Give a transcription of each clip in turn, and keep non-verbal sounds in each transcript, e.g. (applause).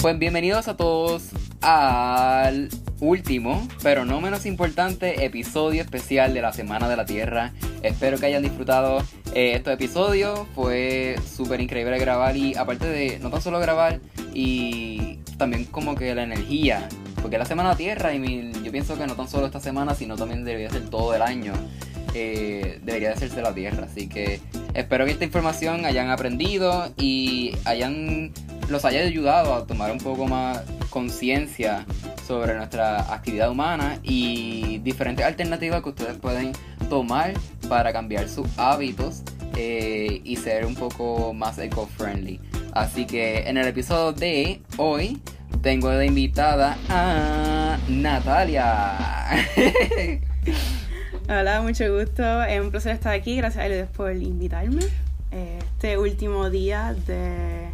Pues bienvenidos a todos al último, pero no menos importante, episodio especial de la Semana de la Tierra. Espero que hayan disfrutado eh, estos episodios. Fue súper increíble grabar y aparte de no tan solo grabar y también como que la energía, porque es la Semana de la Tierra y yo pienso que no tan solo esta semana, sino también debería ser todo el año. Eh, debería de hacerse la Tierra. Así que espero que esta información hayan aprendido y hayan los haya ayudado a tomar un poco más conciencia sobre nuestra actividad humana y diferentes alternativas que ustedes pueden tomar para cambiar sus hábitos eh, y ser un poco más eco-friendly. Así que en el episodio de hoy tengo de invitada a Natalia. (laughs) Hola, mucho gusto. Es un placer estar aquí. Gracias a ustedes por invitarme. Este último día de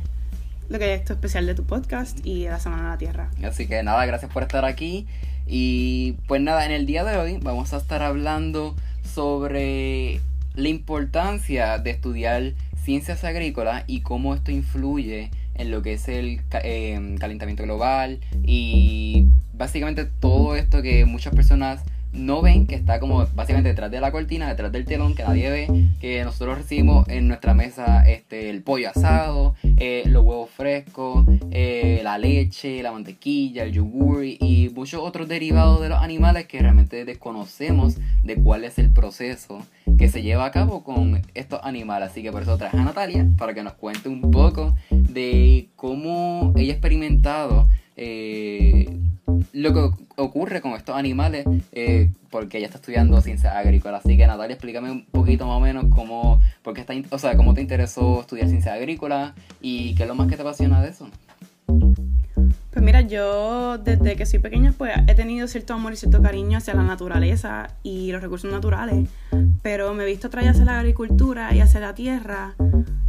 lo que es esto especial de tu podcast y de la Semana de la Tierra. Así que nada, gracias por estar aquí. Y pues nada, en el día de hoy vamos a estar hablando sobre la importancia de estudiar ciencias agrícolas y cómo esto influye en lo que es el eh, calentamiento global y básicamente todo esto que muchas personas no ven que está como básicamente detrás de la cortina, detrás del telón que nadie ve, que nosotros recibimos en nuestra mesa este, el pollo asado, eh, los huevos frescos, eh, la leche, la mantequilla, el yogur y muchos otros derivados de los animales que realmente desconocemos de cuál es el proceso que se lleva a cabo con estos animales. Así que por eso traje a Natalia para que nos cuente un poco de cómo ella ha experimentado eh, lo que ocurre con estos animales, eh, porque ella está estudiando ciencia agrícola. Así que Natalia, explícame un poquito más o menos cómo, porque está, o sea, cómo te interesó estudiar ciencia agrícola y qué es lo más que te apasiona de eso. Pues mira, yo desde que soy pequeña pues he tenido cierto amor y cierto cariño hacia la naturaleza y los recursos naturales, pero me he visto traer hacia la agricultura y hacia la tierra.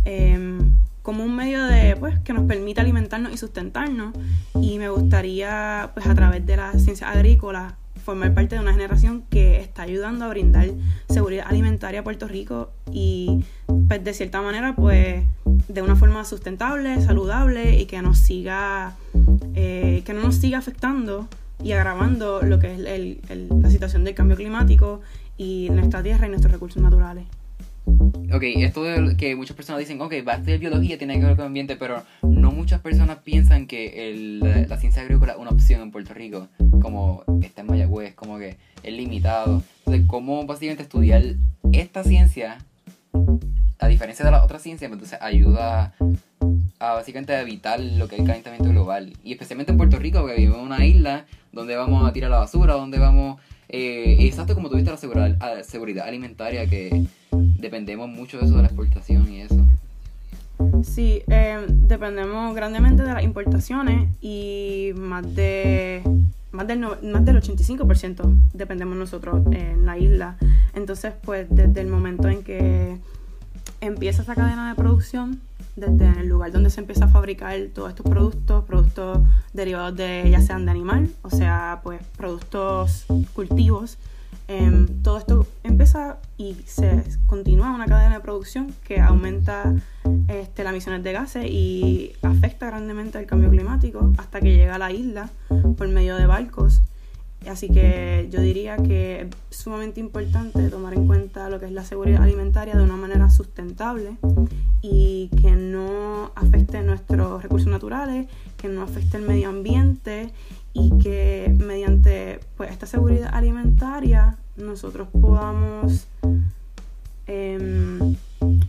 Eh, como un medio de pues que nos permita alimentarnos y sustentarnos y me gustaría pues a través de la ciencia agrícola formar parte de una generación que está ayudando a brindar seguridad alimentaria a Puerto Rico y pues de cierta manera pues de una forma sustentable, saludable y que nos siga eh, que no nos siga afectando y agravando lo que es la situación del cambio climático y nuestra tierra y nuestros recursos naturales. Ok, esto de que muchas personas dicen, ok, va a estudiar biología, tiene que ver con el ambiente, pero no muchas personas piensan que el, la, ciencia agrícola es una opción en Puerto Rico, como está en Mayagüez, como que es limitado. Entonces, ¿cómo básicamente estudiar esta ciencia, a diferencia de las otras ciencias, pues, entonces ayuda a básicamente evitar lo que es el calentamiento global? Y especialmente en Puerto Rico, que vivimos en una isla donde vamos a tirar la basura, donde vamos... Eh, exacto como tuviste la seguridad, seguridad alimentaria que dependemos mucho de eso de la exportación y eso. Sí, eh, dependemos grandemente de las importaciones y más de más del, más del 85% dependemos nosotros en la isla. Entonces, pues desde el momento en que empieza esa cadena de producción, desde el lugar donde se empieza a fabricar todos estos productos, productos derivados de ya sean de animal, o sea, pues productos cultivos, Em, todo esto empieza y se continúa una cadena de producción que aumenta este, las emisiones de gases y afecta grandemente al cambio climático hasta que llega a la isla por medio de barcos. Así que yo diría que es sumamente importante tomar en cuenta lo que es la seguridad alimentaria de una manera sustentable y que no afecte nuestros recursos naturales, que no afecte el medio ambiente y que mediante pues, esta seguridad alimentaria nosotros podamos em,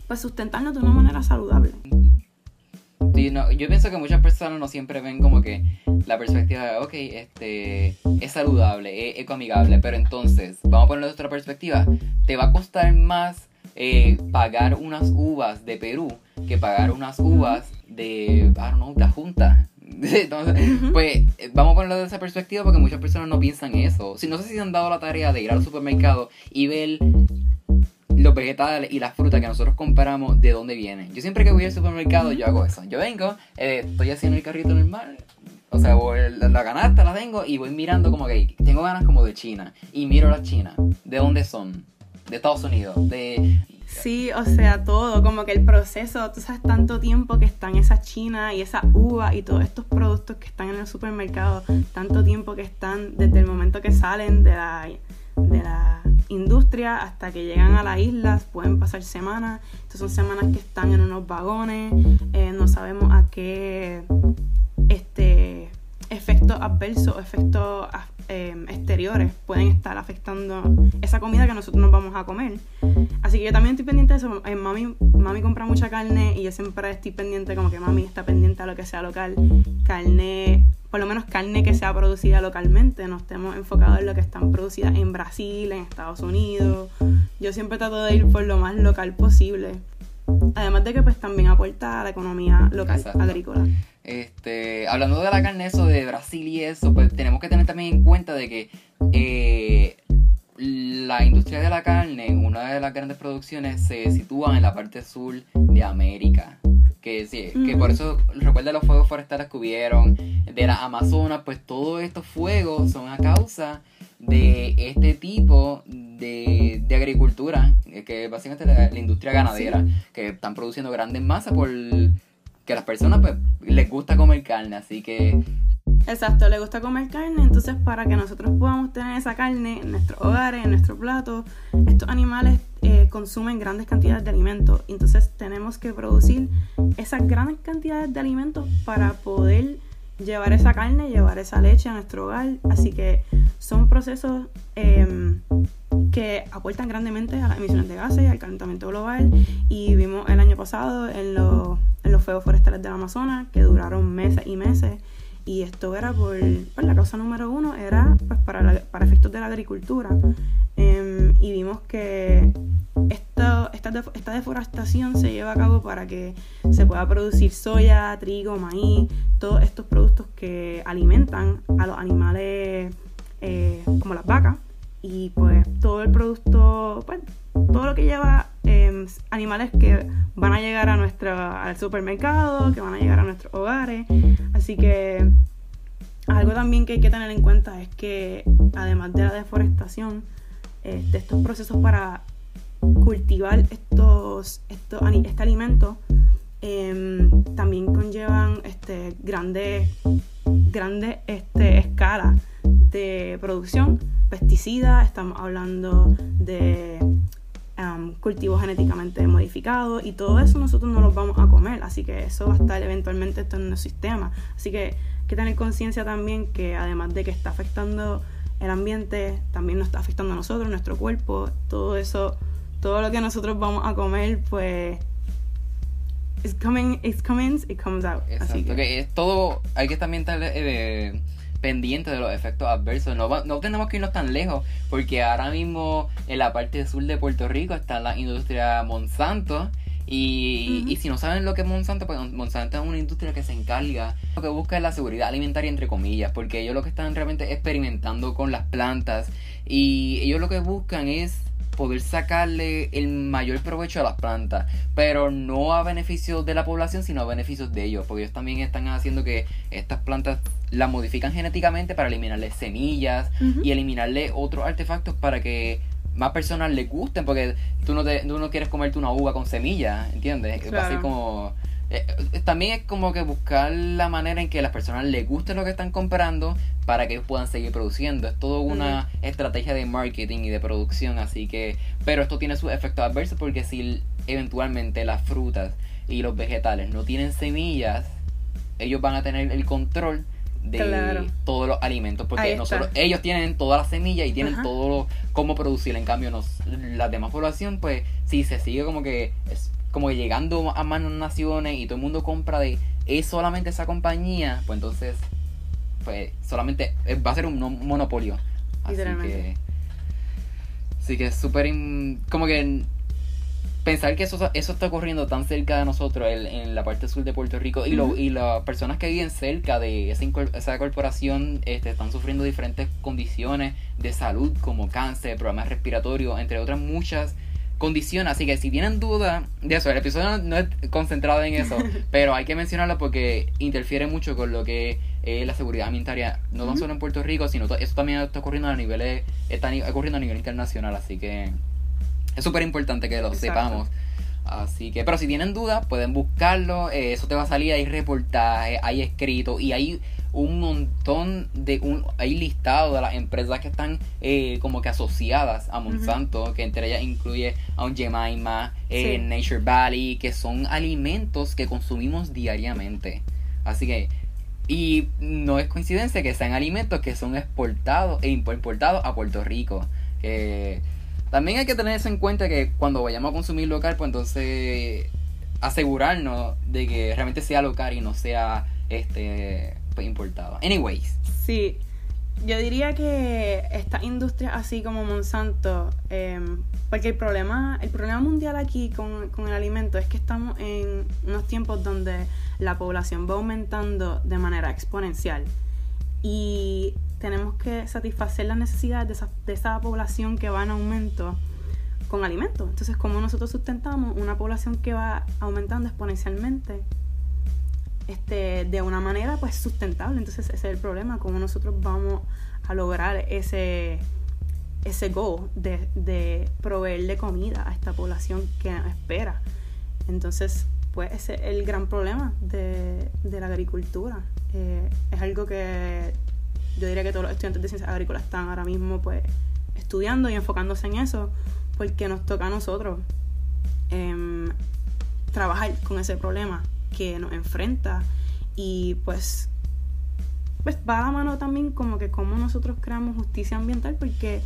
pues sustentarnos de una manera saludable. Sí, no, yo pienso que muchas personas no siempre ven como que la perspectiva de, ok, este, es saludable, es ecoamigable, pero entonces, vamos a ponerlo de otra perspectiva, te va a costar más eh, pagar unas uvas de Perú que pagar unas uvas de, I don't know, la Junta. (laughs) Entonces, pues vamos a ponerlo de esa perspectiva porque muchas personas no piensan eso. Si no sé si se han dado la tarea de ir al supermercado y ver los vegetales y las frutas que nosotros compramos de dónde vienen. Yo siempre que voy al supermercado yo hago eso. Yo vengo, eh, estoy haciendo el carrito normal, o sea, voy, la, la, canasta la tengo y voy mirando como que tengo ganas como de China y miro las chinas. ¿De dónde son? De Estados Unidos, de Sí, o sea, todo, como que el proceso, tú sabes, tanto tiempo que están esa china y esa uva y todos estos productos que están en el supermercado, tanto tiempo que están desde el momento que salen de la, de la industria hasta que llegan a las islas, pueden pasar semanas, estas son semanas que están en unos vagones, eh, no sabemos a qué este efectos adversos, efectos eh, exteriores pueden estar afectando esa comida que nosotros nos vamos a comer. Así que yo también estoy pendiente de eso. Eh, mami, mami compra mucha carne y yo siempre estoy pendiente, como que mami está pendiente a lo que sea local. Carne, por lo menos carne que sea producida localmente. No estemos enfocados en lo que están producidas en Brasil, en Estados Unidos. Yo siempre trato de ir por lo más local posible. Además de que pues también aporta a la economía local agrícola. Este, hablando de la carne, eso de Brasil y eso, pues tenemos que tener también en cuenta de que eh, la industria de la carne, una de las grandes producciones, se sitúa en la parte sur de América. Que, sí, que por eso recuerda los fuegos forestales que hubieron de la Amazonas, pues todos estos fuegos son a causa de este tipo de, de agricultura, que básicamente la, la industria ganadera, que están produciendo grandes masas por que a las personas pues, les gusta comer carne, así que... Exacto, les gusta comer carne, entonces para que nosotros podamos tener esa carne en nuestros hogares, en nuestro plato, estos animales eh, consumen grandes cantidades de alimentos, entonces tenemos que producir esas grandes cantidades de alimentos para poder llevar esa carne, llevar esa leche a nuestro hogar, así que son procesos em, que aportan grandemente a las emisiones de gases al calentamiento global y vimos el año pasado en los en los fuegos forestales del Amazonas, que duraron meses y meses. Y esto era por, pues, la causa número uno, era pues, para, para efectos de la agricultura. Em, y vimos que esta, esta, deforestación se lleva a cabo para que se pueda producir soya, trigo, maíz, todos estos productos que alimentan a los animales eh, como las vacas. Y pues todo el producto, pues todo lo que lleva em, animales que van a llegar a nuestro, al supermercado, que van a llegar a nuestros hogares. Así que algo también que hay que tener en cuenta es que además de la deforestación, de este, estos procesos para cultivar estos, estos este alimento em, también conllevan este, grandes, grandes este, escalas de producción, pesticidas, estamos hablando de cultivos genéticamente modificados y todo eso nosotros no los vamos a comer, así que eso va a estar eventualmente en el sistema. Así que hay que tener conciencia también que además de que está afectando el ambiente, también nos está afectando a nosotros, nuestro cuerpo, todo eso, todo lo que nosotros vamos a comer, pues it's coming, it's coming, it comes out. Así que es todo, hay que también estar eh, pendiente de los efectos adversos. No, no tenemos que irnos tan lejos, porque ahora mismo en la parte sur de Puerto Rico está la industria Monsanto. Y, y, si no saben lo que es Monsanto, pues Monsanto es una industria que se encarga, lo que busca es la seguridad alimentaria, entre comillas, porque ellos lo que están realmente experimentando con las plantas y ellos lo que buscan es poder sacarle el mayor provecho a las plantas, pero no a beneficio de la población, sino a beneficios de ellos, porque ellos también están haciendo que estas plantas las modifican genéticamente para eliminarle semillas y eliminarle otros artefactos para que más personas les gusten, porque tú no, te, tú no quieres comerte una uva con semillas, ¿entiendes? Así como eh, eh, también es como que buscar la manera en que a las personas les guste lo que están comprando para que ellos puedan seguir produciendo. Es todo una estrategia de marketing y de producción, así que... Pero esto tiene sus efectos adversos porque si eventualmente las frutas y los vegetales no tienen semillas, ellos van a tener el control de todos los alimentos porque nosotros ellos tienen todas las semillas y tienen todo lo, cómo producir. En cambio nos, la demás población pues si se sigue como que como llegando a más naciones y todo el mundo compra de es solamente esa compañía, pues entonces pues solamente eh, va a ser un monopolio. Así que Así que es súper como que pensar que eso, eso está ocurriendo tan cerca de nosotros en, la parte sur de Puerto Rico y, lo, y las personas que viven cerca de esa, esa corporación este, están sufriendo diferentes condiciones de salud como cáncer, problemas respiratorios, entre otras muchas condición. Así que si tienen duda de eso, el episodio no, es concentrado en eso, (laughs) pero hay que mencionarlo porque interfiere mucho con lo que es la seguridad alimentaria, no tan solo en Puerto Rico, sino eso también está ocurriendo a nivel, está ocurriendo a nivel internacional. Así que es súper importante que lo sepamos. Así que, pero si tienen dudas, pueden buscarlo. Eh, eso te va a salir, hay reportajes, hay escritos y hay un montón de. Un, hay listado de las empresas que están eh, como que asociadas a Monsanto, que entre ellas incluye a un Jemima, eh, Nature Valley, que son alimentos que consumimos diariamente. Así que. Y no es coincidencia que sean alimentos que son exportados e importados a Puerto Rico. Que también hay que tener eso en cuenta que cuando vayamos a consumir local, pues entonces asegurarnos de que realmente sea local y no sea este pues, importado. Anyways. Sí, yo diría que esta industria así como Monsanto, em, porque el problema, el problema mundial aquí con, con el alimento es que estamos en unos tiempos donde la población va aumentando de manera exponencial y tenemos que satisfacer las necesidades de esa, de esa población que va en aumento con alimentos. Entonces, como nosotros sustentamos una población que va aumentando exponencialmente este, de una manera pues sustentable? Entonces, ese es el problema, cómo nosotros vamos a lograr ese, ese goal de, de proveerle comida a esta población que espera. Entonces, pues ese es el gran problema de, de la agricultura. Eh, es algo que yo diría que todos los estudiantes de ciencias agrícolas están ahora mismo pues estudiando y enfocándose en eso porque nos toca a nosotros em, trabajar con ese problema que nos enfrenta y pues pues va a la mano también como que como nosotros creamos justicia ambiental porque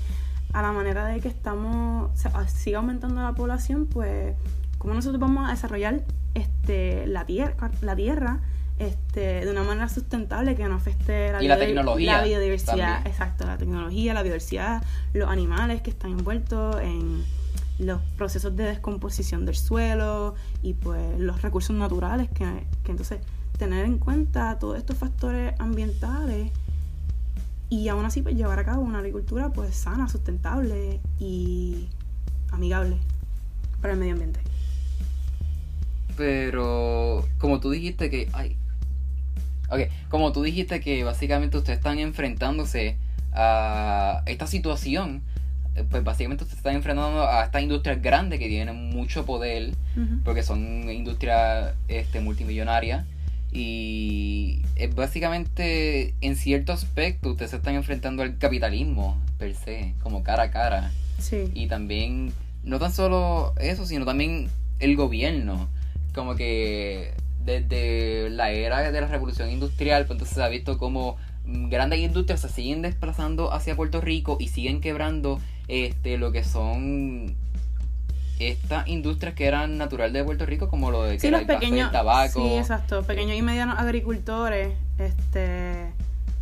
a la manera de que estamos sigue aumentando la población pues cómo nosotros vamos a desarrollar este la tierra la tierra este, de una manera sustentable que no afecte la, la, biodiversidad. Exacto, la tecnología, la biodiversidad, los animales que están envueltos en los procesos de descomposición del suelo y pues los recursos naturales que, que entonces tener en cuenta todos estos factores ambientales y aún así pues llevar a cabo una agricultura pues sana, sustentable y amigable para el medio ambiente. Pero como tú dijiste que ay, Ok, como tú dijiste que básicamente ustedes están enfrentándose a esta situación, pues básicamente ustedes están enfrentando a estas industrias grandes que tienen mucho poder, porque son industrias este, multimillonarias. Y es básicamente, en cierto aspecto, ustedes se están enfrentando al capitalismo per se, como cara a cara. Sí. Y también, no tan solo eso, sino también el gobierno. Como que desde la era de la revolución industrial, pues entonces se ha visto como grandes industrias se siguen desplazando hacia Puerto Rico y siguen quebrando este lo que son estas industrias que eran natural de Puerto Rico como lo de sí, los pequeños, tabaco sí exacto pequeños y medianos agricultores este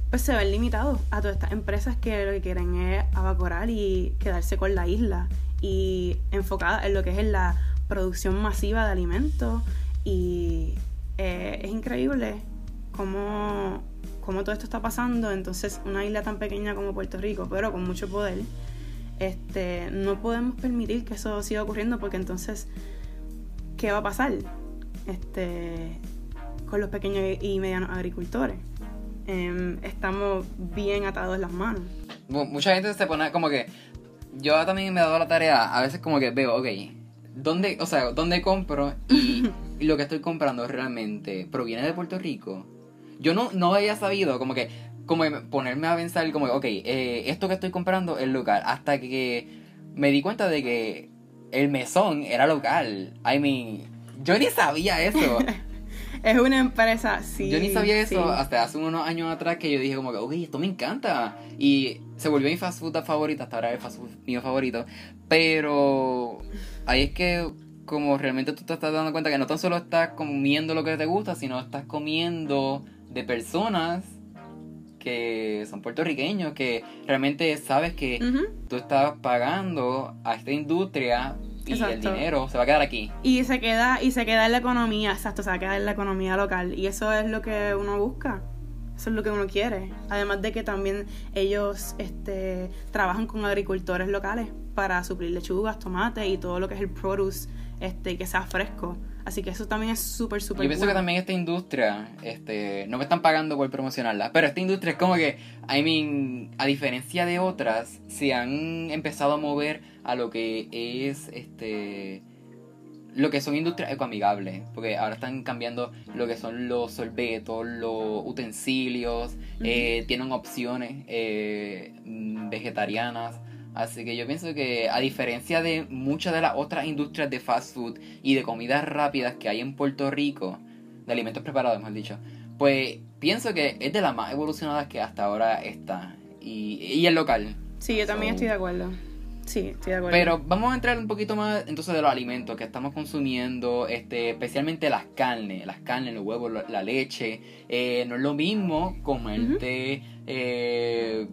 pues se ven limitados a todas estas empresas que lo que quieren es evaporar y quedarse con la isla y enfocada en lo que es en la producción masiva de alimentos y eh, es increíble cómo, cómo, todo esto está pasando. Entonces, una isla tan pequeña como Puerto Rico, pero con mucho poder, este, no podemos permitir que eso siga ocurriendo porque entonces, ¿qué va a pasar este, con los pequeños y medianos agricultores? Em, estamos bien atados las manos. Mucha gente se pone como que. Yo también me he dado la tarea, a veces como que veo, ok, ¿dónde, o sea, dónde compro? Y y (laughs) lo que estoy comprando realmente proviene de Puerto Rico, yo no, no había sabido como que como ponerme a pensar como, ok, eh, esto que estoy comprando es local, hasta que me di cuenta de que el mesón era local. I mean, yo ni sabía eso. (laughs) es una empresa, sí. Yo ni sabía eso hasta hace unos años atrás que yo dije como que, uy, esto me encanta. Y se volvió mi fast food favorita, hasta ahora es el fast food mío favorito. Pero ahí es que como realmente tú te estás dando cuenta que no tan solo estás comiendo lo que te gusta, sino estás comiendo de personas que son puertorriqueños, que realmente sabes que tú estás pagando a esta industria y el dinero se va a quedar aquí. Y se queda, y se queda en la economía, exacto, se va a quedar en la economía local. Y eso es lo que uno busca. Eso es lo que uno quiere. Además de que también ellos este, trabajan con agricultores locales para suplir lechugas, tomates y todo lo que es el produce este, que sea fresco. Así que eso también es súper, súper Yo pienso que también esta industria, este, no me están pagando por promocionarla, pero esta industria es como que, I mean, a diferencia de otras, se han empezado a mover a lo que es, este, lo que son industrias ecoamigables, porque ahora están cambiando lo que son los sorbetos, los utensilios, eh, tienen opciones eh, vegetarianas. Así que yo pienso que a diferencia de muchas de las otras industrias de fast food y de comidas rápidas que hay en Puerto Rico, de alimentos preparados, mejor dicho, pues pienso que es de las más evolucionadas que hasta ahora está. Y, y el local. Sí, yo también estoy de acuerdo. Sí, estoy de acuerdo. Pero vamos a entrar un poquito más entonces de los alimentos que estamos consumiendo, este, especialmente las carnes, las carnes, los huevos, la leche. Eh, no es lo mismo comerte, eh,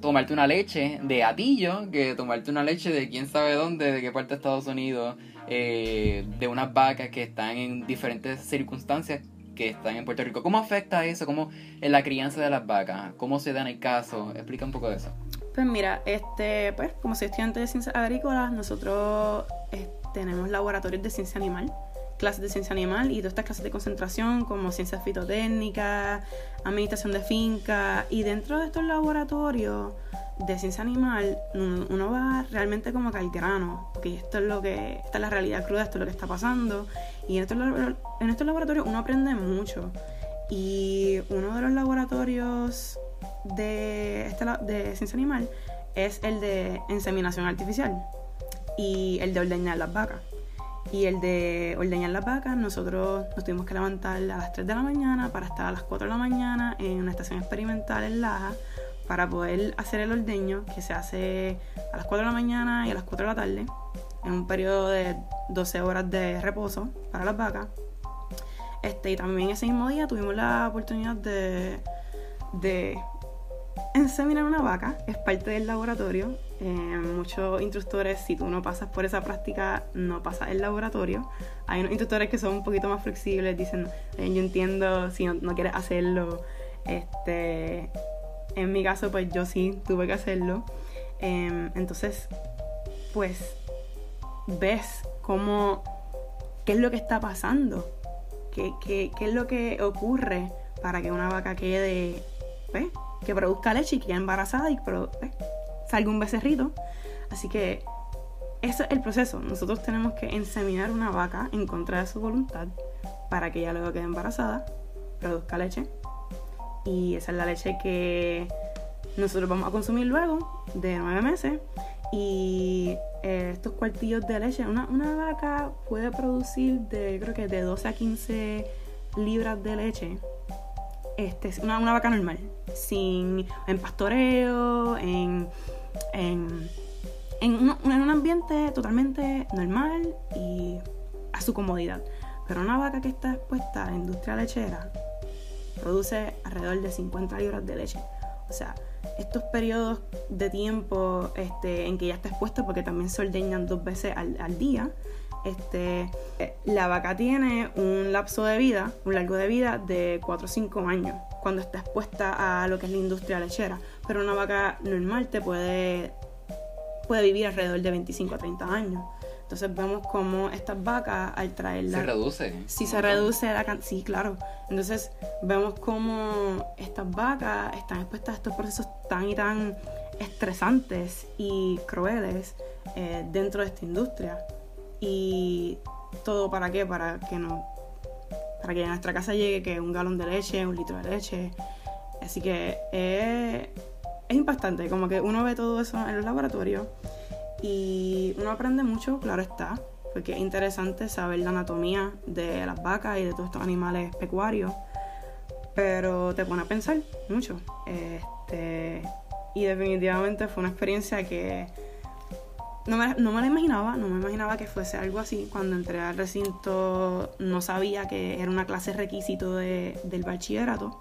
tomarte una leche de atillo que tomarte una leche de quién sabe dónde, de qué parte de Estados Unidos, eh, de unas vacas que están en diferentes circunstancias que están en Puerto Rico. ¿Cómo afecta eso? ¿Cómo en la crianza de las vacas? ¿Cómo se da en el caso? Explica un poco de eso. Pues mira, este, pues como soy estudiante de ciencias agrícolas, nosotros eh, tenemos laboratorios de ciencia animal, clases de ciencia animal y todas estas clases de concentración como ciencias fitotécnicas, administración de finca y dentro de estos laboratorios de ciencia animal uno va realmente como que porque esto es lo que, esta es la realidad cruda, esto es lo que está pasando y en estos, en estos laboratorios uno aprende mucho y uno de los laboratorios de, este, de ciencia animal es el de inseminación artificial y el de ordeñar las vacas. Y el de ordeñar las vacas, nosotros nos tuvimos que levantar a las 3 de la mañana para estar a las 4 de la mañana en una estación experimental en Laja para poder hacer el ordeño que se hace a las 4 de la mañana y a las 4 de la tarde en un periodo de 12 horas de reposo para las vacas. Este, y también ese mismo día tuvimos la oportunidad de, de Enseminar una vaca es parte del laboratorio. Eh, muchos instructores, si tú no pasas por esa práctica, no pasas el laboratorio. Hay unos instructores que son un poquito más flexibles, dicen, eh, yo entiendo si no, quieres hacerlo. Este, en mi caso, pues yo sí tuve que hacerlo. Em, entonces, pues, ves cómo, qué es lo que está pasando, qué, qué, qué es lo que ocurre para que una vaca quede, ¿ves? que produzca leche y quede embarazada y eh, salga un becerrito. Así que ese es el proceso. Nosotros tenemos que inseminar una vaca en contra de su voluntad para que ella luego quede embarazada, produzca leche. Y esa es la leche que nosotros vamos a consumir luego de nueve meses. Y eh, estos cuartillos de leche, una, una vaca puede producir de, creo que de 12 a 15 libras de leche este, una, una vaca normal, sin, en pastoreo, en, en, un, ambiente totalmente normal y a su comodidad. Pero una vaca que está expuesta a la industria lechera produce alrededor de 50 libras de leche. O sea, estos periodos de tiempo este, en que ya está expuesta, porque también se ordeñan dos veces al, día, este, la vaca tiene un lapso de vida, un largo de vida de 4 o 5 años cuando está expuesta a lo que es la industria lechera. Pero una vaca normal te puede, puede vivir alrededor de 25 a 30 años. Entonces vemos cómo estas vacas al traerlas... Se reduce. Sí, se reduce la cantidad. Sí, claro. Entonces vemos cómo estas vacas están expuestas a estos procesos tan y tan estresantes y crueles eh, dentro de esta industria. Y todo para qué? Para que no para que a nuestra casa llegue que un galón de leche, un litro de leche. Así que es, es impactante, como que uno ve todo eso en los laboratorios y uno aprende mucho, claro está, porque es interesante saber la anatomía de las vacas y de todos estos animales pecuarios, pero te pone a pensar mucho. Este, y definitivamente fue una experiencia que no me, no me la imaginaba, no me imaginaba que fuese algo así. Cuando entré al recinto no sabía que era una clase requisito de, del bachillerato.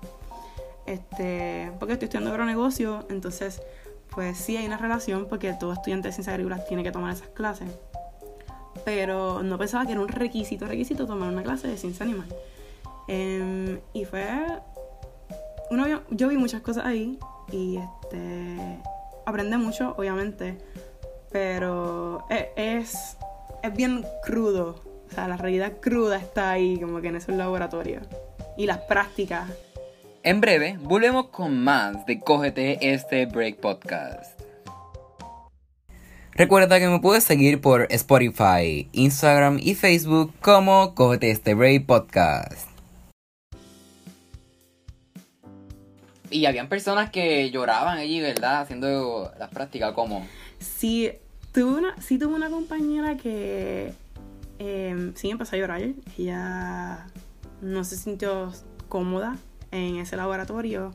Este, porque estoy estudiando agronegocio, entonces pues sí hay una relación porque todo estudiante de ciencias agrícolas tiene que tomar esas clases. Pero no pensaba que era un requisito, requisito tomar una clase de ciencia animal. Em, y fue... Uno, yo vi muchas cosas ahí y este, aprendí mucho, obviamente pero e, es, es bien crudo O sea, la realidad cruda está ahí, como que en esos laboratorios. Y las prácticas. En breve, volvemos con más de Cógete este Break Podcast. Recuerda que me puedes seguir por Spotify, Instagram y Facebook como Cógete este Break Podcast. Y habían personas que lloraban allí, ¿verdad? Haciendo las prácticas, ¿cómo? Sí, tuve una, sí tuve una compañera que eh, sí empezó a llorar. Ella no se sintió cómoda en ese laboratorio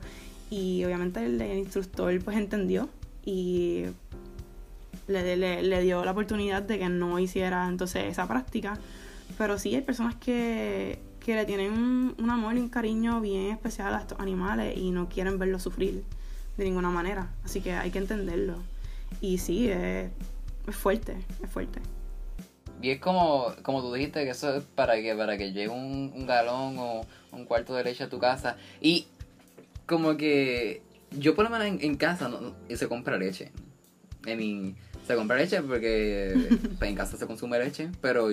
y obviamente el, instructor pues entendió y le, le, dio la oportunidad de que no hiciera entonces esa práctica. Pero sí hay personas que, que le tienen un, amor y un cariño bien especial a estos animales y no quieren verlos sufrir de ninguna manera. Así que hay que entenderlo. Y sí, es, es fuerte, es fuerte. Y es como, como tú dijiste, que eso es para que, para que llegue un, un galón o un cuarto de leche a tu casa. Y como que yo por lo menos en, casa no, se compra leche. En se compra leche porque (laughs) pues, en casa se consume leche, pero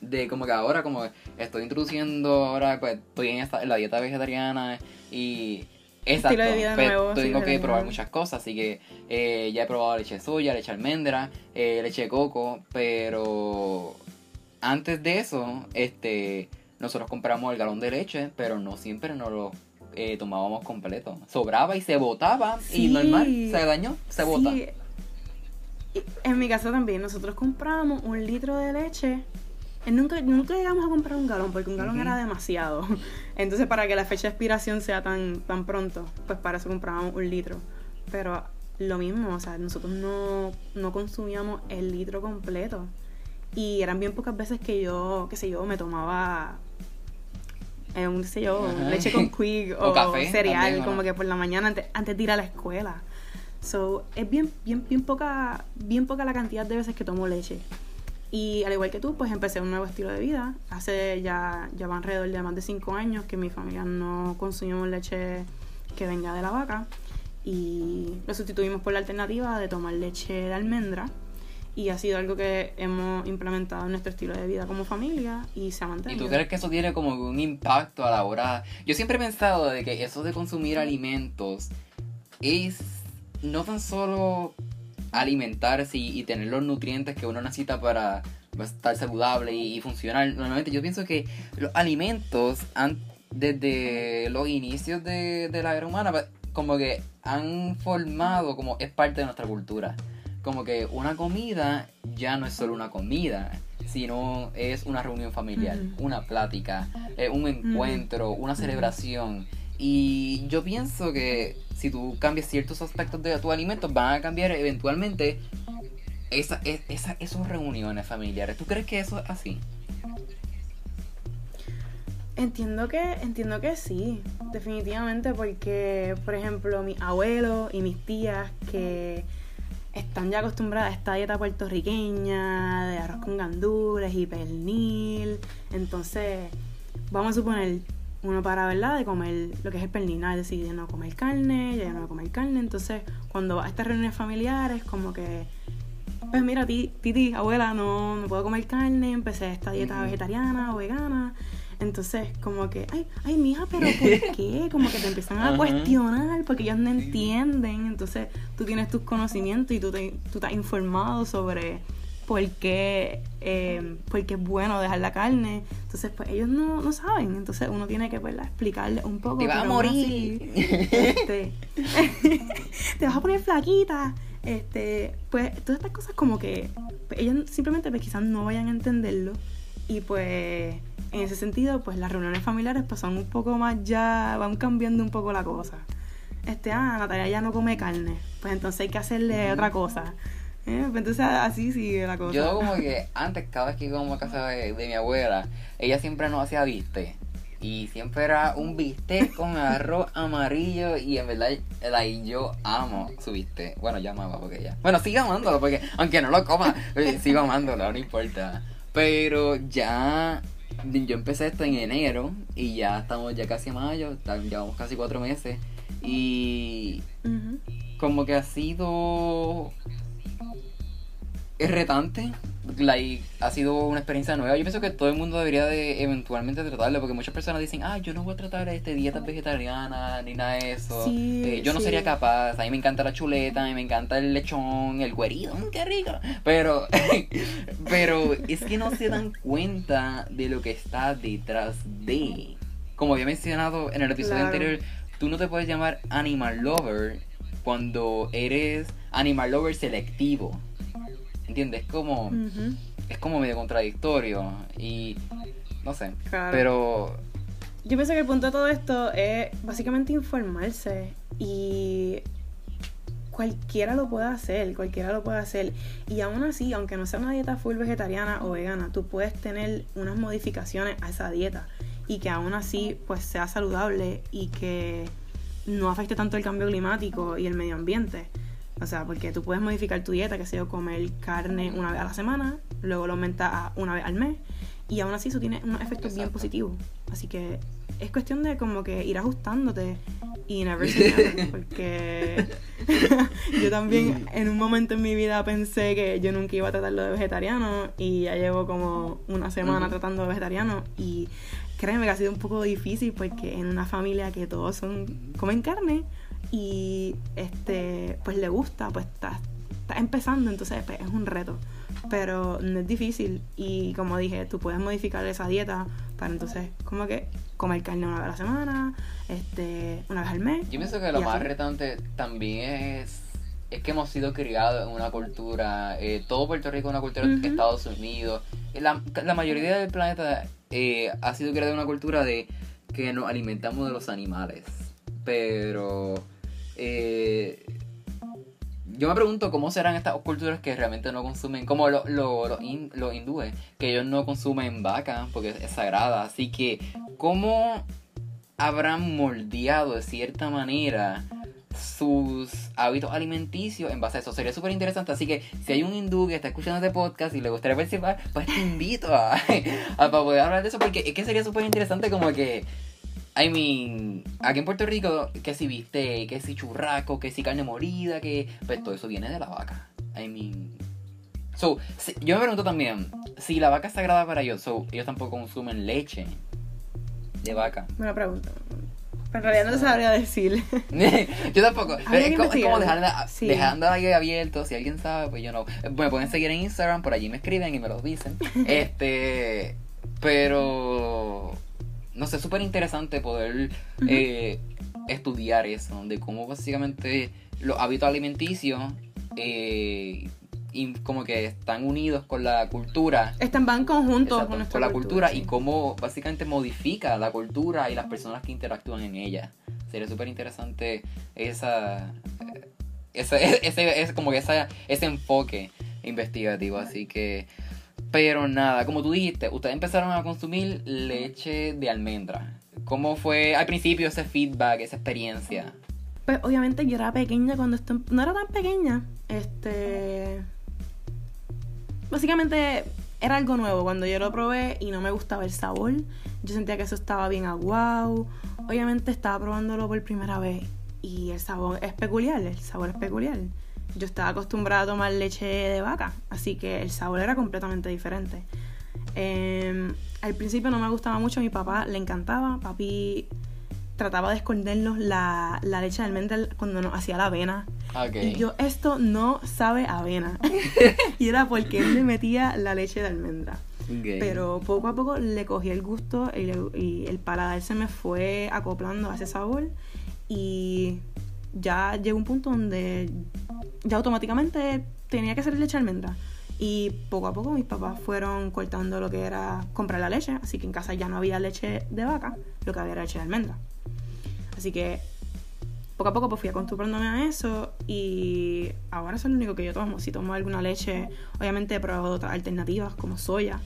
de como que ahora como estoy introduciendo ahora pues estoy en, esta, la dieta vegetariana y exacto pues, tengo que probar muchas cosas así que eh, ya he probado leche de soya leche de almendra eh, leche de coco pero antes de eso este nosotros compramos el galón de leche pero no siempre nos lo eh, tomábamos completo. Sobraba y se botaba y normal se dañó se bota. En mi casa también nosotros compramos un litro de leche Nunca, nunca llegamos a comprar un galón porque un galón era demasiado. (laughs) Entonces, para que la fecha de expiración sea tan, tan pronto, pues para eso comprábamos un litro. Pero lo mismo, o sea, nosotros no, no consumíamos el litro completo. Y eran bien pocas veces que yo, qué sé yo, me tomaba eh, un, sé yo, leche con (laughs) quick o, cereal, como que por la mañana antes, antes de ir a la escuela. So, es bien, bien, bien poca, bien poca la cantidad de veces que tomo leche. Y al igual que tú, pues empecé un nuevo estilo de vida. Hace ya, ya van alrededor de más de 5 años que mi familia no consumimos leche que venga de la vaca. Y lo sustituimos por la alternativa de tomar leche de almendra. Y ha sido algo que hemos implementado en nuestro estilo de vida como familia y se ha mantenido. ¿Y tú crees que eso tiene como un impacto a la hora? Yo siempre he pensado de que eso de consumir alimentos es no tan solo alimentarse y, tener los nutrientes que uno necesita para estar saludable y, funcionar. Normalmente yo pienso que los alimentos han, desde los inicios de, la era humana como que han formado como es parte de nuestra cultura. Como que una comida ya no es solo una comida, sino es una reunión familiar, una plática, eh, un encuentro, una celebración. Y yo pienso que si tú cambias ciertos aspectos de tu alimento, van a cambiar eventualmente esa, esa, esas reuniones familiares. ¿Tú crees que eso es así? Entiendo que, entiendo que sí, definitivamente, porque, por ejemplo, mis abuelos y mis tías que están ya acostumbradas a esta dieta puertorriqueña, de arroz con gandules y pernil, entonces, vamos a suponer, uno para, ¿verdad?, de comer lo que es el perninar, decide no comer carne, ya no voy a comer carne. Entonces, cuando va a estas reuniones familiares, como que, pues mira, titi, abuela, no, no puedo comer carne, empecé esta dieta vegetariana o vegana. Entonces, como que, ay, ay, mija, pero ¿por (laughs) qué? Como que te empiezan a cuestionar porque ellos no entienden. Entonces, tú tienes tus conocimientos y tú, te, tú estás informado sobre porque, eh, porque es bueno dejar la carne. Entonces, pues ellos no, no saben. Entonces, uno tiene que pues, explicarle un poco. Te vas a morir. este, (laughs) (laughs) te vas a poner flaquita. Este, pues todas estas cosas como que pues, ellos simplemente pues, quizás no vayan a entenderlo. Y pues en ese sentido, pues las reuniones familiares pues son un poco más ya, van cambiando un poco la cosa. Este, ah, Natalia ya no come carne. Pues entonces hay que hacerle otra cosa. (laughs) Eh, pues entonces así sigue la cosa. Yo como que antes, cada vez que íbamos a casa de, mi abuela, ella siempre nos hacía bistec. Y siempre era un bistec con arroz (laughs) amarillo y en verdad ahí yo amo su bistec. Bueno, ya amaba porque ya. Bueno, sigo amándolo porque aunque no lo coma, (laughs) eh, sigo amándolo, no importa. Pero ya yo empecé esto en enero y ya estamos ya casi mayo, llevamos casi cuatro meses. Y como que ha sido es retante. Like, ha sido una experiencia nueva. Yo pienso que todo el mundo debería de eventualmente tratarlo, porque muchas personas dicen, ah, yo no voy a tratar este dietas vegetarianas ni nada de eso. Sí, Eh, yo no sí. sería capaz. A mí me encanta la chuleta, a mí me encanta el lechón, el güerito, mm, qué rico. Pero, (laughs) pero es que no se dan cuenta de lo que está detrás de. Como había mencionado en el episodio Claro. anterior, tú no te puedes llamar animal lover cuando eres animal lover selectivo. ¿Entiendes? Como, Ujú, es como medio contradictorio y no sé. claro. Pero Yo pienso que el punto de todo esto es básicamente informarse y cualquiera lo puede hacer, cualquiera lo puede hacer. Y aún así, aunque no sea una dieta full vegetariana o vegana, tú puedes tener unas modificaciones a esa dieta y que aún así pues sea saludable y que no afecte tanto el cambio climático y el medio ambiente. O sea, porque tú puedes modificar tu dieta, que sea comer carne una vez a la semana, luego lo aumentas a una vez al mes, y aún así eso tiene unos efectos bien Exacto. positivos. Así que es cuestión de como que ir ajustándote y never say never, (laughs) porque (laughs) yo también en un momento en mi vida pensé que yo nunca iba a tratarlo de vegetariano y ya llevo como una semana tratando de vegetariano y créeme que ha sido un poco difícil porque en una familia que todos son comen carne y este pues le gusta, pues está, está empezando, entonces pues, es un reto. Pero no es difícil y como dije, tú puedes modificar esa dieta para entonces como que comer carne una vez a la semana, este, una vez al mes. yo pienso que lo más así. retante también es es que hemos sido criados en una cultura, eh, todo Puerto Rico es una cultura de. Estados Unidos. La, la mayoría del planeta eh, ha sido creada en una cultura de que nos alimentamos de los animales. Pero eh, yo me pregunto cómo serán estas culturas que realmente no consumen, como lo- lo- los hin- los hindúes, que ellos no consumen vaca porque es sagrada. Así que, ¿cómo habrán moldeado de cierta manera sus hábitos alimenticios en base a eso? Sería súper interesante. Así que, si hay un hindú que está escuchando este podcast y le gustaría participar, pues te invito a, (laughs) a para poder hablar de eso, porque es que sería súper interesante como que. I mean, aquí en Puerto Rico, que si viste, que si churraco, que si carne molida, que. Pues todo eso viene de la vaca. I mean. So, si- yo me pregunto también, si la vaca es sagrada para ellos, so, ellos tampoco consumen leche de vaca. Buena pregunta. Pero en realidad no te sabría decir. (laughs) yo tampoco. Pero es, como, es como Sí. dejando ahí abierto. Si alguien sabe, pues yo no. Me pueden seguir en Instagram, por allí me escriben y me lo dicen. (laughs) este. Pero. No sé, súper interesante poder eh, estudiar eso. De cómo básicamente los hábitos alimenticios. eh, y como que están unidos con la cultura Están van conjuntos Exacto, con la cultura sí. y cómo básicamente modifica la cultura y las personas que interactúan en ella. Sería súper interesante esa, eh, ese, (laughs) ese, ese- como que esa, ese enfoque investigativo. Así que, pero nada, como tú dijiste, ustedes empezaron a consumir leche de almendra. ¿Cómo fue al principio ese feedback, esa experiencia? Pues obviamente yo era pequeña cuando esto... No era tan pequeña. Este... Básicamente era algo nuevo. Cuando yo lo probé y no me gustaba el sabor, yo sentía que eso estaba bien aguau. Obviamente estaba probándolo por primera vez y el sabor es peculiar, el sabor es peculiar. Yo estaba acostumbrada a tomar leche de vaca, así que el sabor era completamente diferente. Em, al principio no me gustaba mucho, a mi papá le encantaba, papi trataba de escondernos la, la leche de almendra cuando nos hacía la avena. Y yo, esto no sabe a avena. (laughs) y era porque él le metía la leche de almendra. Pero poco a poco le cogí el gusto y, le- y el paladar se me fue acoplando a ese sabor. Y ya llegó un punto donde ya automáticamente tenía que ser leche almendra. Y poco a poco mis papás fueron cortando lo que era comprar la leche. Así que en casa ya no había leche de vaca, lo que había era leche de almendra. Así que poco a poco pues fui acostumbrándome a eso y ahora eso es lo único que yo tomo. Si tomo alguna leche, obviamente he probado otras alternativas como soya,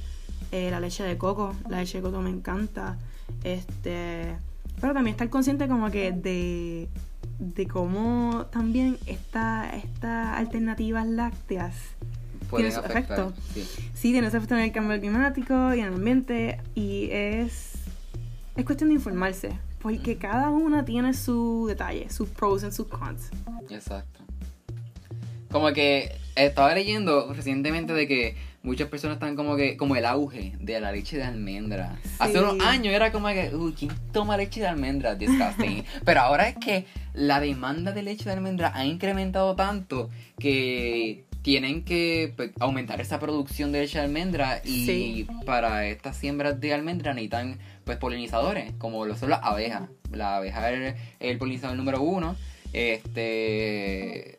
eh, la leche de coco, la leche de coco me encanta. Este, pero también estar consciente como que de, de cómo también esta, estas alternativas lácteas Pueden tiene su afectar, efecto. sí. sí tiene ese efecto en el cambio climático y en el ambiente y es es cuestión de informarse porque cada una tiene su detalle sus pros y sus cons Exacto. Como que estaba leyendo recientemente de que muchas personas están como que, como el auge de la leche de almendra. Hace unos años era como que, uy, ¿quién toma leche de almendra? Disgusting. (laughs) Pero ahora es que la demanda de leche de almendra ha incrementado tanto que tienen que pues, aumentar esa producción de leche de almendra y Sí. para estas siembras de almendra necesitan pues polinizadores, como lo son las abejas. La abeja es el polinizador número uno. Este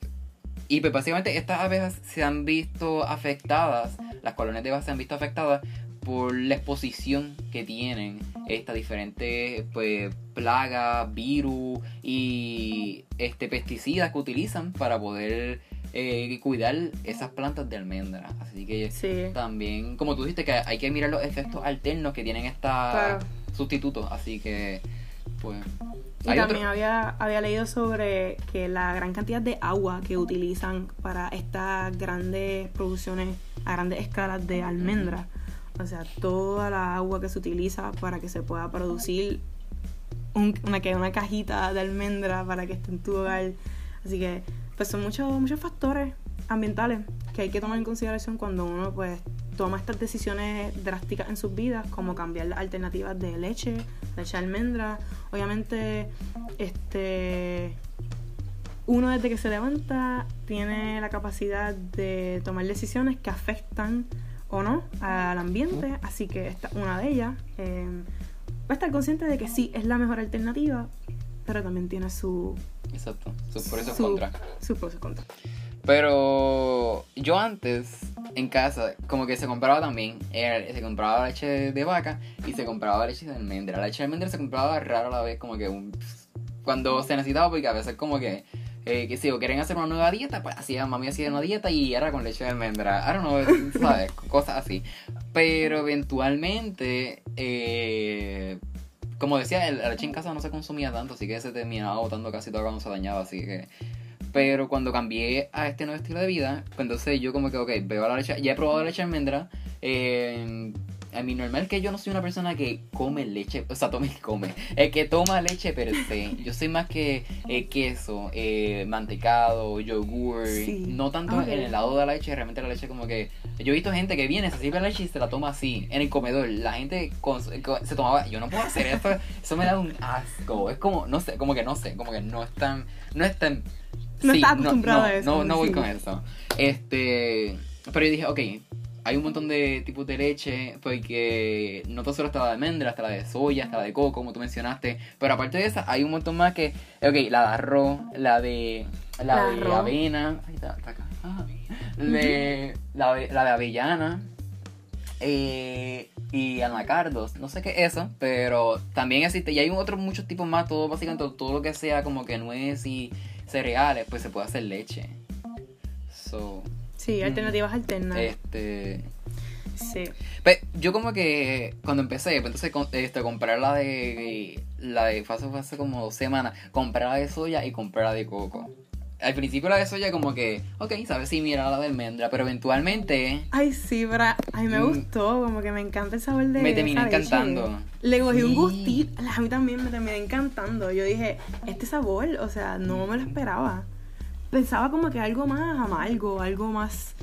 y pues básicamente estas abejas se han visto afectadas, las colonias de abejas se han visto afectadas por la exposición que tienen estas diferentes pues plagas, virus y este pesticidas que utilizan para poder eh, cuidar esas plantas de almendra. Así que Sí. también, como tú dijiste, que hay que mirar los efectos alternos que tienen estos Claro. sustitutos. Así que, pues. Y también otro- había, había leído sobre que la gran cantidad de agua que utilizan para estas grandes producciones a grandes escalas de almendra. O sea, toda la agua que se utiliza para que se pueda producir un- una, una cajita de almendra para que esté en tu hogar. Así que, pues son muchos, muchos factores ambientales que hay que tomar en consideración cuando uno pues toma estas decisiones drásticas en sus vidas, como cambiar las alternativas de leche, leche de almendra. Obviamente, este uno desde que se levanta tiene la capacidad de tomar decisiones que afectan o no al ambiente, así que esta es una de ellas. Eh, va a estar consciente de que sí es la mejor alternativa, pero también tiene su, Exacto, sus por eso su- contra. sus pros y contras. Pero yo antes, en casa, como que se compraba también, eh, se compraba leche de vaca y se compraba leche de almendra. La leche de almendra se compraba raro a la vez, como que un, cuando se necesitaba, porque a veces como que, eh, que si o quieren hacer una nueva dieta, pues hacía, mami hacía una dieta y era con leche de almendra. I don't know, ¿sabes? (laughs) Cosas así. Pero eventualmente, eh, como decía, la leche en casa no se consumía tanto, así que se terminaba botando casi todo cuando se dañaba, así que... Pero cuando cambié a este nuevo estilo de vida, pues entonces yo como que, ok, veo la leche, ya he probado la leche de almendra. eh, a mí normal que yo no soy una persona que come leche, o sea, tome y come, el que toma leche per se. Yo soy más que eh, queso, eh, mantecado, yogur, Sí. no tanto en el lado de la leche, realmente la leche como que... Yo he visto gente que viene, se sirve la leche y se la toma así, en el comedor. La gente con- con- se tomaba, yo no puedo hacer eso, eso me da un asco. Es como, no sé, como que no sé, como que no es tan, no es tan... No sí, estás acostumbrado no, a eso, No, no voy sí. con eso. Este, pero yo dije, ok, hay un montón de tipos de leche, porque no tan solo está la de almendra, está la de soya, está la de coco, como tú mencionaste, pero aparte de esa, hay un montón más que, ok, la de arroz, la de, la, La de arroz. avena, ahí está, está acá, ah, de- la, de- la de avellana, eh, y anacardos, no sé qué es eso, pero también existe, y hay otros muchos tipos más, todo básicamente todo lo que sea como que nuez y cereales, pues se puede hacer leche. So, Sí, alternativas alternas. este. Sí. Pues, yo como que cuando empecé, pues entonces este, comprar la de. La de. Fue hace, como dos semanas. Comprar la de soya y comprar la de coco. Al principio la de soya como que, ok, sabes si mira la de almendra, pero eventualmente Ay, sí, pero a mí me Mm. gustó, como que me encanta el sabor de me terminó leche. encantando. Le cogí un Sí. gustito, a mí también me terminó encantando. Yo dije, este sabor, o sea, no me lo esperaba. Pensaba como que algo más amargo, algo más...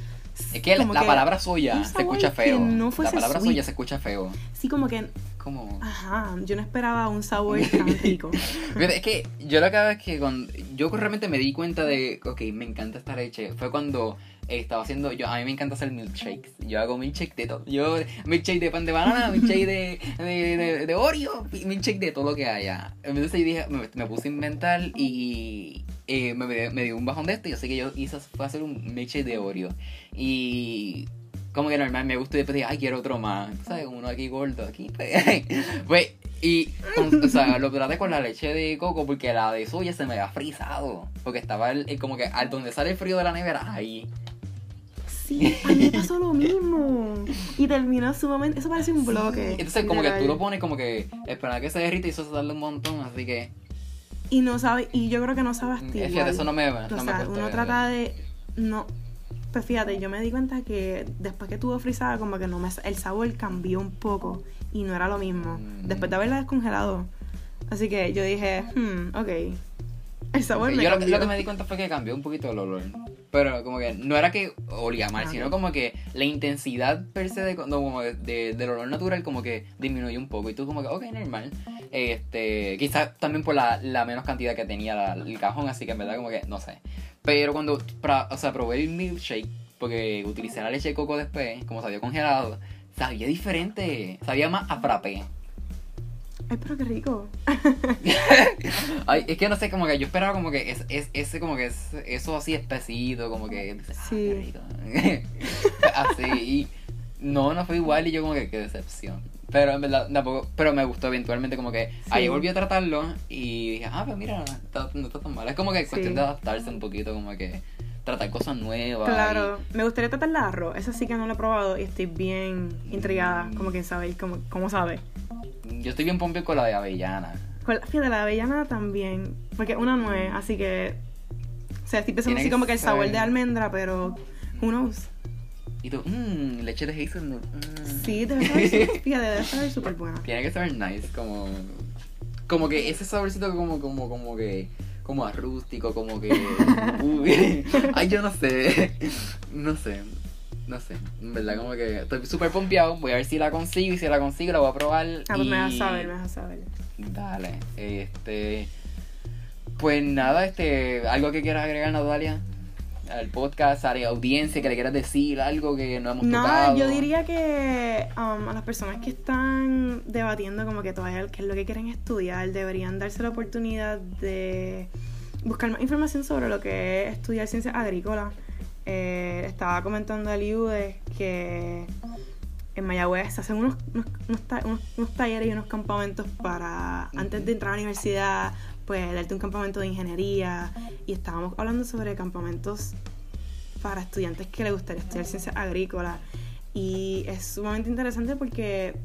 Es que la, la palabra soya se escucha feo. no la palabra sweet. soya se escucha feo. Sí, como que, Como... ajá, yo no esperaba un sabor (laughs) tan rico. Es que yo lo que hago es que cuando yo realmente me di cuenta de, ok, me encanta esta leche, fue cuando estaba haciendo, yo a mí me encanta hacer milkshakes, yo hago milkshake de todo, yo milkshake de pan de banana, milkshake de, de, de, de Oreo, milkshake de todo lo que haya. Entonces yo dije, me, me puse a inventar y eh, me, me dio un bajón de esto y así que yo hice, fue hacer un milkshake de Oreo y como que normal me gustó y después dije, ay, quiero otro más. ¿Sabes? Uno aquí gordo, aquí. Pues, (laughs) pues y, con- o sea, lo traté con la leche de coco porque la de soya se me había frizado. Porque estaba el, el- como que al donde sale el frío de la nevera, ahí. Sí, a mí me pasó lo mismo. Y terminó sumamente, eso parece un bloque. Entonces, como que tú lo pones como que esperar que se derrita y eso se tarda un montón. Así que, Y no sabe, y yo creo que no sabe eh, fíjate, eso no me, no o sea, uno trata de no pues fíjate yo me di cuenta que después que tuvo frisada como que no me el sabor cambió un poco y no era lo mismo Mm. después de haberla descongelado. Así que yo dije hmm, ok el sabor me yo lo, cambió lo que me di cuenta fue que cambió un poquito el olor. Pero como que no era que olía mal, sino como que la intensidad per se de, no, como de- de- del olor natural como que disminuyó un poco. Y tú como que, ok, normal. Este, quizás también por la, la menos cantidad que tenía la- el cajón, así que en verdad como que, no sé. Pero cuando, pra- o sea, probé el milkshake, porque utilicé la leche de coco después, como sabía congelado, sabía diferente, sabía más a frappé. Ay, pero qué rico. (laughs) Ay, es que no sé, como que yo esperaba como que es, es, ese como que es, eso así espesito, como que ah, Sí. qué rico. (laughs) así y no, no fue igual y yo como que qué decepción. Pero en verdad tampoco, pero me gustó eventualmente como que ahí volví a tratarlo y dije, ah, pues mira, no está, no está tan mal. Es como que cuestión Sí. de adaptarse un poquito, como que tratar cosas nuevas. Claro, me gustaría tratar la arroz. Esa sí que no lo he probado y estoy bien intrigada, Mm. como que saber cómo, cómo sabe. Yo estoy bien pompeo con la de avellana. Con la, fíjate, la avellana también, porque una nuez, así que... O sea, estoy pensando Tiene así como que el sabor de almendra, pero... Who knows? Y tú, mmm, leche de hazelnut. mm. Sí, debe saber, (laughs) fíjate, debe saber súper buena. Tiene que saber nice, como. Como que ese saborcito como, como, como que. Como a rústico, como que. (laughs) Uy. (laughs) Ay, yo no sé. No sé. No sé. En verdad, como que estoy súper pompeado. Voy a ver si la consigo. Y si la consigo, la voy a probar. Ah, pues y... me vas a saber, me vas a saber. Dale. Este. Pues nada, este. Algo que quieras agregar, Natalia. Al podcast, a la audiencia, que le quieras decir algo que no hemos Nada, tocado. yo diría que um, a las personas que están debatiendo como que todavía qué es lo que quieren estudiar, deberían darse la oportunidad de buscar más información sobre lo que es estudiar ciencias agrícolas. Eh, estaba comentando a Liude que en Mayagüez se hacen unos, unos, unos- unos talleres y unos campamentos para, antes de entrar a la universidad, pues darte un campamento de ingeniería. Y estábamos hablando sobre campamentos para estudiantes que les gustaría estudiar ciencias agrícolas. Y es sumamente interesante porque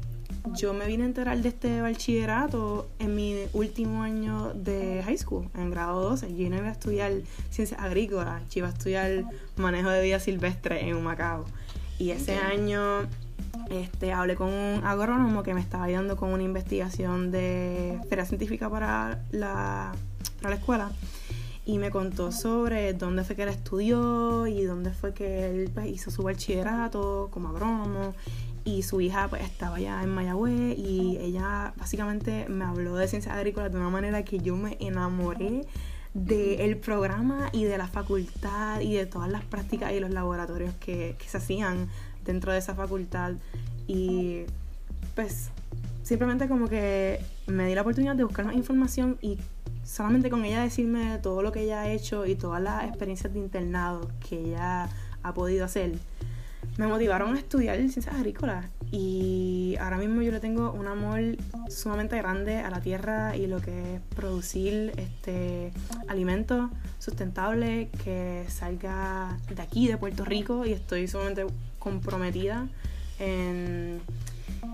yo me vine a enterar de este bachillerato en mi último año de high school, en grado 12. Yo no iba a estudiar ciencias agrícolas, yo iba a estudiar manejo de vida silvestre en Humacao. Y ese año este, hablé con un agrónomo que me estaba ayudando con una investigación de feria científica para la, para la escuela y me contó sobre dónde fue que él estudió y dónde fue que él pues, hizo su bachillerato como agrónomo y su hija pues estaba ya en Mayagüez y ella básicamente me habló de ciencias agrícolas de una manera que yo me enamoré del programa y de la facultad y de todas las prácticas y los laboratorios que, que se hacían dentro de esa facultad. Y pues simplemente como que me di la oportunidad de buscar más información y solamente con ella decirme todo lo que ella ha hecho y todas las experiencias de internado que ella ha podido hacer, me motivaron a estudiar ciencias agrícolas. Y ahora mismo yo le tengo un amor sumamente grande a la tierra y lo que es producir este alimento sustentable que salga de aquí, de Puerto Rico, y estoy sumamente comprometida en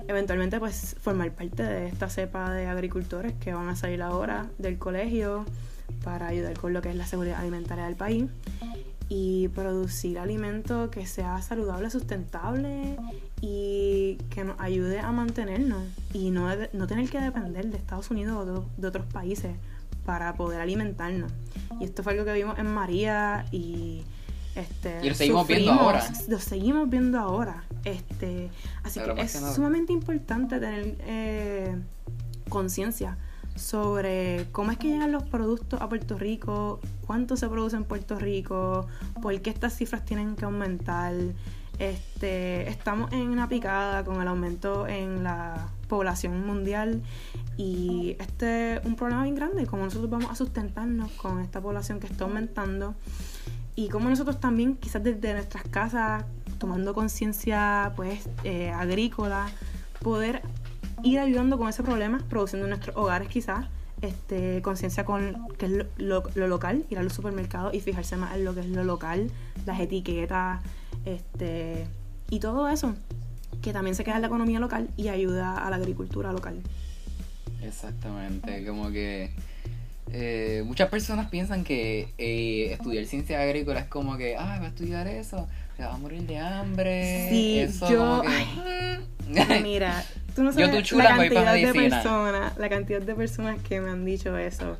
eventualmente pues formar parte de esta cepa de agricultores que van a salir ahora del colegio para ayudar con lo que es la seguridad alimentaria del país y producir alimento que sea saludable, sustentable y que nos ayude a mantenernos y no, no tener que depender de Estados Unidos o de, de otros países para poder alimentarnos. Y esto fue algo que vimos en María y este Y lo seguimos viendo ahora. Lo seguimos viendo ahora. Este, así Pero que es que sumamente importante tener eh, conciencia sobre cómo es que llegan los productos a Puerto Rico, cuánto se produce en Puerto Rico, por qué estas cifras tienen que aumentar. Este, estamos en una picada con el aumento en la población mundial y este es un problema bien grande, cómo nosotros vamos a sustentarnos con esta población que está aumentando y cómo nosotros también quizás desde nuestras casas tomando conciencia pues eh, agrícola poder ir ayudando con ese problema produciendo en nuestros hogares quizás este conciencia con qué es lo, lo- lo local ir a los supermercados y fijarse más en lo que es lo local las etiquetas este y todo eso que también se queda en la economía local y ayuda a la agricultura local Exactamente, como que eh, muchas personas piensan que eh, estudiar ciencia agrícola es como que, ah, va a estudiar eso, se va a morir de hambre. Sí, eso yo- que, mm. (laughs) Mira, tú no Yo, sabes tú chula, la cantidad de personas, la cantidad de personas que me han dicho eso.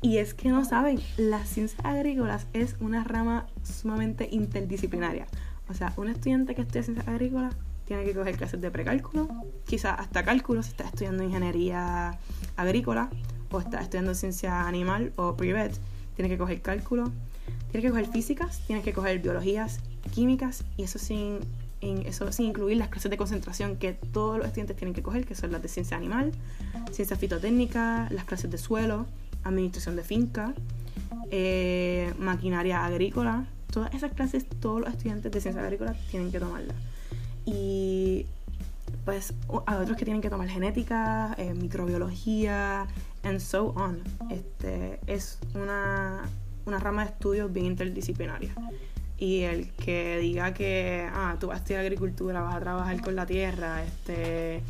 Y es que no saben, las ciencias agrícolas es una rama sumamente interdisciplinaria. O sea, un estudiante que estudia ciencias agrícolas tiene que coger clases de precálculo, quizás hasta cálculo si está estudiando ingeniería agrícola o está estudiando ciencia animal o privet, tiene que coger cálculo, tiene que coger físicas, tiene que coger biologías, químicas y eso sin, eso sin incluir las clases de concentración que todos los estudiantes tienen que coger, que son las de ciencia animal, ciencia fitotécnica, las clases de suelo, administración de finca, eh, maquinaria agrícola. Todas esas clases, todos los estudiantes de ciencia agrícola tienen que tomarlas. Y pues hay otros que tienen que tomar genética, eh, microbiología, and so on. Este, es una, una rama de estudios bien interdisciplinaria. Y el que diga que, ah, tú vas a estudiar agricultura, vas a trabajar con la tierra, este,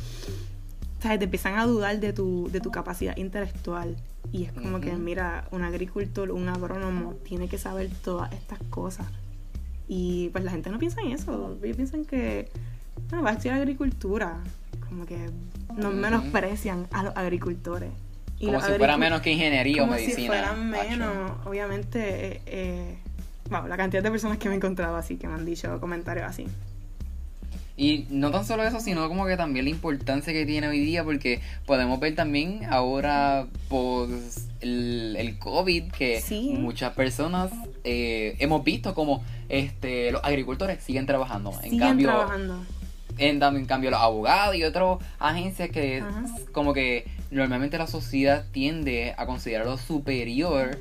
te empiezan a dudar de tu, de tu capacidad intelectual. Y es como que, mira, un agricultor, un agrónomo, tiene que saber todas estas cosas. Y pues la gente no piensa en eso. Ellos piensan que no, va a estudiar agricultura. Como que nos menosprecian a los agricultores. Y como si fuera menos que ingeniería o medicina. Si fueran menos, obviamente. Eh, eh, la cantidad de personas que me he encontrado así, que me han dicho comentarios así. Y no tan solo eso, sino como que también la importancia que tiene hoy día, porque podemos ver también ahora por el, el COVID que muchas personas eh, hemos visto como este los agricultores siguen trabajando. en cambio, trabajando. En, en, cambio los abogados y otras agencias que como que normalmente la sociedad tiende a considerarlo superior,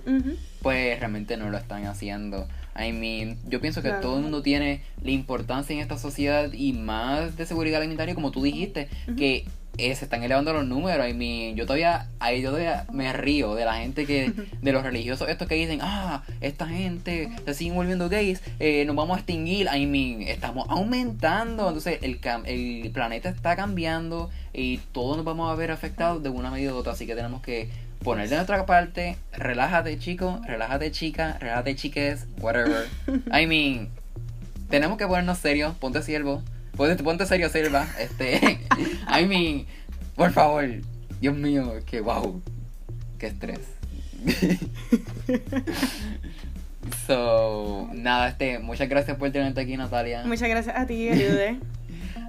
pues realmente no lo están haciendo. I mean, yo pienso que todo el mundo tiene la importancia en esta sociedad y más de seguridad alimentaria, como tú dijiste, que eh, se están elevando los números. I mean, yo todavía, ahí yo todavía me río de la gente que, (laughs) de los religiosos estos que dicen, ah, esta gente se siguen volviendo gays, eh, nos vamos a extinguir. I mean, estamos aumentando, entonces el, el planeta está cambiando y todos nos vamos a ver afectados de una medida u otra, así que tenemos que poner de nuestra parte, relájate chico, relájate chica, relájate chiques, whatever. (laughs) I mean, tenemos que ponernos serios, ponte siervo, ponte, ponte serio sierva, este, (laughs) I mean, por favor, Dios mío, que wow, qué estrés. (laughs) so, nada, este, muchas gracias por tenerte aquí, Natalia. Muchas gracias a ti, ayude.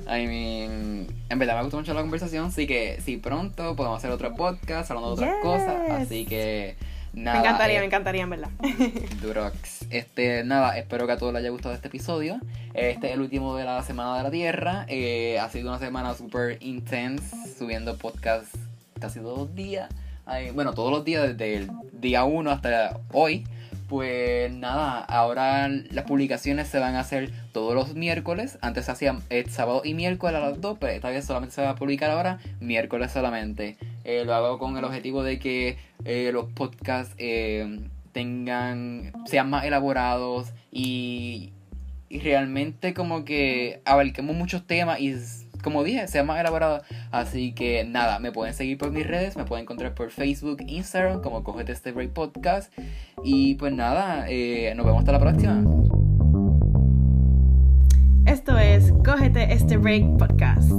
I mean, en verdad me gustó mucho la conversación, así que si pronto podemos hacer otro podcast hablando de otras cosas, así que nada. Me encantaría, eh, me encantaría, en verdad. (laughs) Durox. Este, nada, espero que a todos les haya gustado este episodio. Este es el último de la Semana de la Tierra. Eh, ha sido una semana súper intense, subiendo podcast casi todos los días. bueno, todos los días, desde el día 1 hasta hoy. Pues nada, ahora las publicaciones se van a hacer todos los miércoles. Antes se hacían el eh, sábado y miércoles a las 2, pero esta vez solamente se va a publicar ahora miércoles solamente. Eh, lo hago con el objetivo de que eh, los podcasts tengan sean más elaborados y, y realmente como que abarquemos muchos temas y como dije, sea más elaborado. Así que nada, me pueden seguir por mis redes, me pueden encontrar por Facebook, Instagram, como Cogete este Break Podcast. Y pues nada, eh, nos vemos hasta la próxima. Esto es Cógete este Break Podcast.